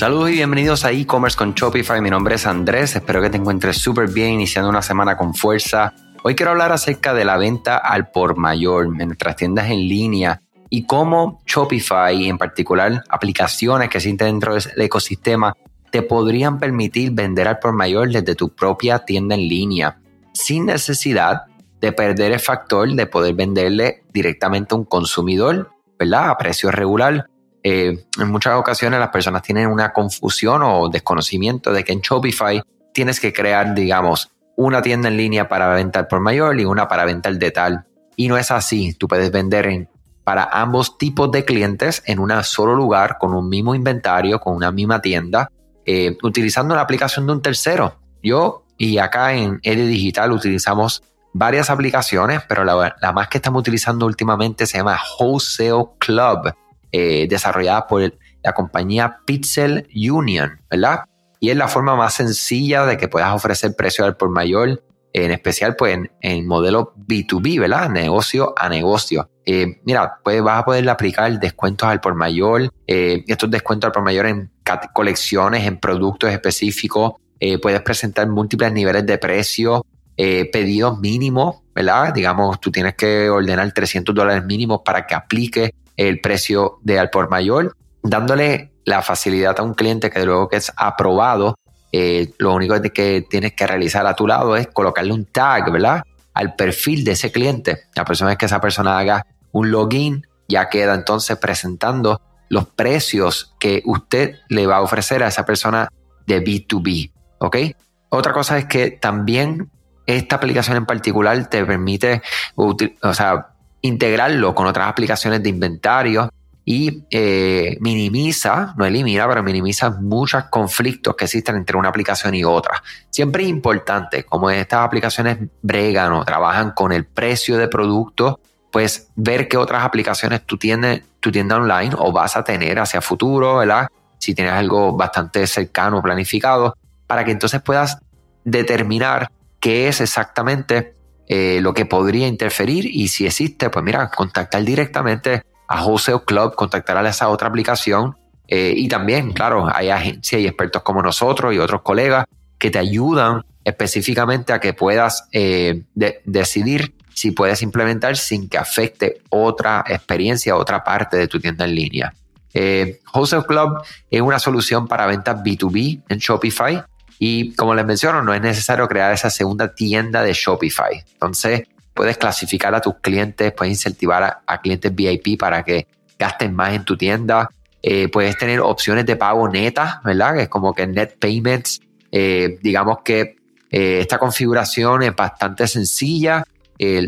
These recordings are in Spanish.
Saludos y bienvenidos a e-commerce con Shopify. Mi nombre es Andrés. Espero que te encuentres súper bien iniciando una semana con fuerza. Hoy quiero hablar acerca de la venta al por mayor en nuestras tiendas en línea y cómo Shopify, en particular aplicaciones que existen dentro del ecosistema, te podrían permitir vender al por mayor desde tu propia tienda en línea sin necesidad de perder el factor de poder venderle directamente a un consumidor, ¿verdad? A precio regular. Eh, en muchas ocasiones las personas tienen una confusión o desconocimiento de que en Shopify tienes que crear, digamos, una tienda en línea para venta por mayor y una para venta al detal. Y no es así. Tú puedes vender para ambos tipos de clientes en un solo lugar, con un mismo inventario, con una misma tienda, eh, utilizando la aplicación de un tercero. Yo y acá en Ede Digital utilizamos varias aplicaciones, pero la, más que estamos utilizando últimamente se llama Wholesale Club, eh, desarrollada por la compañía Pixel Union, ¿verdad? Y es la forma más sencilla de que puedas ofrecer precio al por mayor, en especial pues en, modelo B2B, ¿verdad? Negocio a negocio. Eh, mira, pues vas a poder aplicar descuentos al por mayor, eh, estos descuentos al por mayor en colecciones, en productos específicos, puedes presentar múltiples niveles de precio, eh, pedidos mínimos, ¿verdad? Digamos, tú tienes que ordenar 300 dólares mínimos para que aplique el precio de al por mayor, dándole la facilidad a un cliente que luego que es aprobado, eh, lo único que tienes que realizar a tu lado es colocarle un tag, ¿verdad? Al perfil de ese cliente. La próxima vez que esa persona haga un login, ya queda entonces presentando los precios que usted le va a ofrecer a esa persona de B2B, ¿ok? Otra cosa es que también esta aplicación en particular te permite o sea, integrarlo con otras aplicaciones de inventario y eh, minimiza, no elimina, pero minimiza muchos conflictos que existen entre una aplicación y otra. Siempre es importante, como estas aplicaciones bregan o trabajan con el precio de producto, pues ver qué otras aplicaciones tú tienes, tu tienda online o vas a tener hacia futuro, ¿verdad? Si tienes algo bastante cercano, planificado, para que entonces puedas determinar qué es exactamente eh, lo que podría interferir y si existe, pues mira, contactar directamente a Wholesale Club, contactar a esa otra aplicación eh, y también, claro, hay agencias y expertos como nosotros y otros colegas que te ayudan específicamente a que puedas eh, decidir si puedes implementar sin que afecte otra experiencia, otra parte de tu tienda en línea. Wholesale Club es una solución para ventas B2B en Shopify y como les menciono, no es necesario crear esa segunda tienda de Shopify. Entonces, puedes clasificar a tus clientes, puedes incentivar a, clientes VIP para que gasten más en tu tienda. Eh, puedes tener opciones de pago netas, ¿verdad? Que es como que net payments. Eh, digamos que eh, esta configuración es bastante sencilla,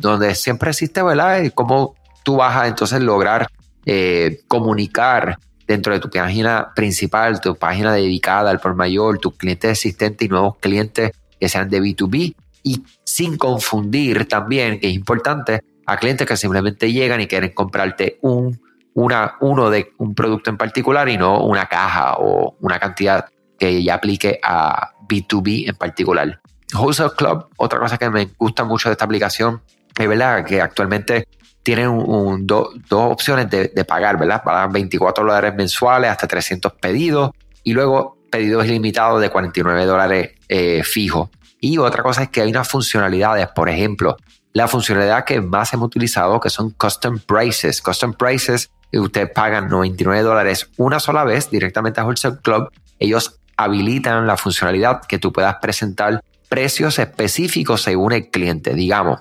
donde siempre existe, ¿verdad? Cómo tú vas a entonces lograr comunicar dentro de tu página principal, tu página dedicada al por mayor, tus clientes existentes y nuevos clientes que sean de B2B y sin confundir también, que es importante, a clientes que simplemente llegan y quieren comprarte un, una, uno de un producto en particular y no una caja o una cantidad que ya aplique a B2B en particular. Wholesale Club, otra cosa que me gusta mucho de esta aplicación, es verdad que actualmente tienen un, dos opciones de, pagar, ¿verdad? Pagan 24 dólares mensuales hasta 300 pedidos y luego pedidos ilimitados de 49 dólares eh, fijos. Y otra cosa es que hay unas funcionalidades, por ejemplo, la funcionalidad que más hemos utilizado, que son custom prices. Custom prices, ustedes pagan 99 dólares una sola vez directamente a Wholesale Club. Ellos habilitan la funcionalidad que tú puedas presentar precios específicos según el cliente. Digamos,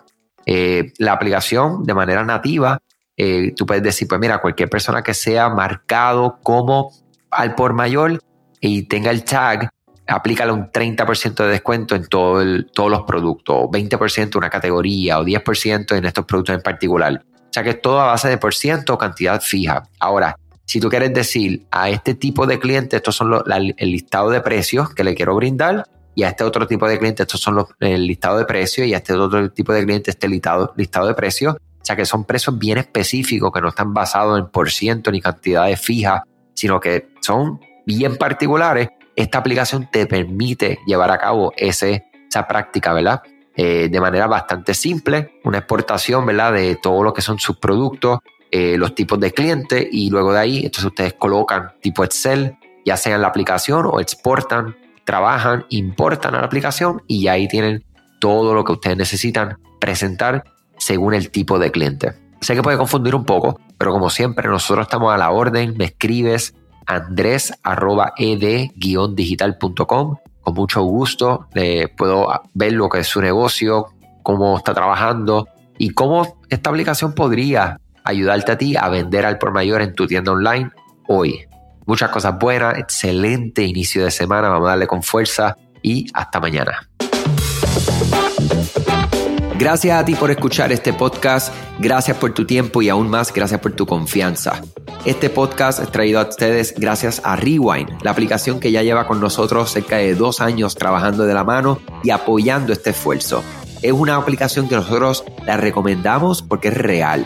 eh, la aplicación de manera nativa, eh, tú puedes decir, pues mira, cualquier persona que sea marcado como al por mayor y tenga el tag, aplícale un 30% de descuento en todo todos los productos, 20% en una categoría o 10% en estos productos en particular. O sea que es todo a base de por ciento o cantidad fija. Ahora, si tú quieres decir a este tipo de clientes, estos son el listado de precios que le quiero brindar, y a este otro tipo de clientes, estos son los, el listado de precios, y a este otro tipo de clientes, este listado, listado de precios. O sea que son precios bien específicos que no están basados en por ciento ni cantidades fijas, sino que son bien particulares. Esta aplicación te permite llevar a cabo esa práctica, ¿verdad? Eh, de manera bastante simple, una exportación, ¿verdad? De todo lo que son sus productos, eh, los tipos de clientes y luego de ahí, entonces ustedes colocan tipo Excel ya sea en la aplicación o exportan, trabajan, importan a la aplicación y ahí tienen todo lo que ustedes necesitan presentar según el tipo de cliente. Sé que puede confundir un poco, pero como siempre nosotros estamos a la orden, me escribes andres.ed-digital.com. Con mucho gusto le puedo ver lo que es su negocio, cómo está trabajando y cómo esta aplicación podría ayudarte a ti a vender al por mayor en tu tienda online hoy. Muchas cosas buenas, excelente inicio de semana, vamos a darle con fuerza y hasta mañana. Gracias a ti por escuchar este podcast, gracias por tu tiempo y aún más gracias por tu confianza. Este podcast es traído a ustedes gracias a Rewind, la aplicación que ya lleva con nosotros cerca de dos años trabajando de la mano y apoyando este esfuerzo. Es una aplicación que nosotros la recomendamos porque es real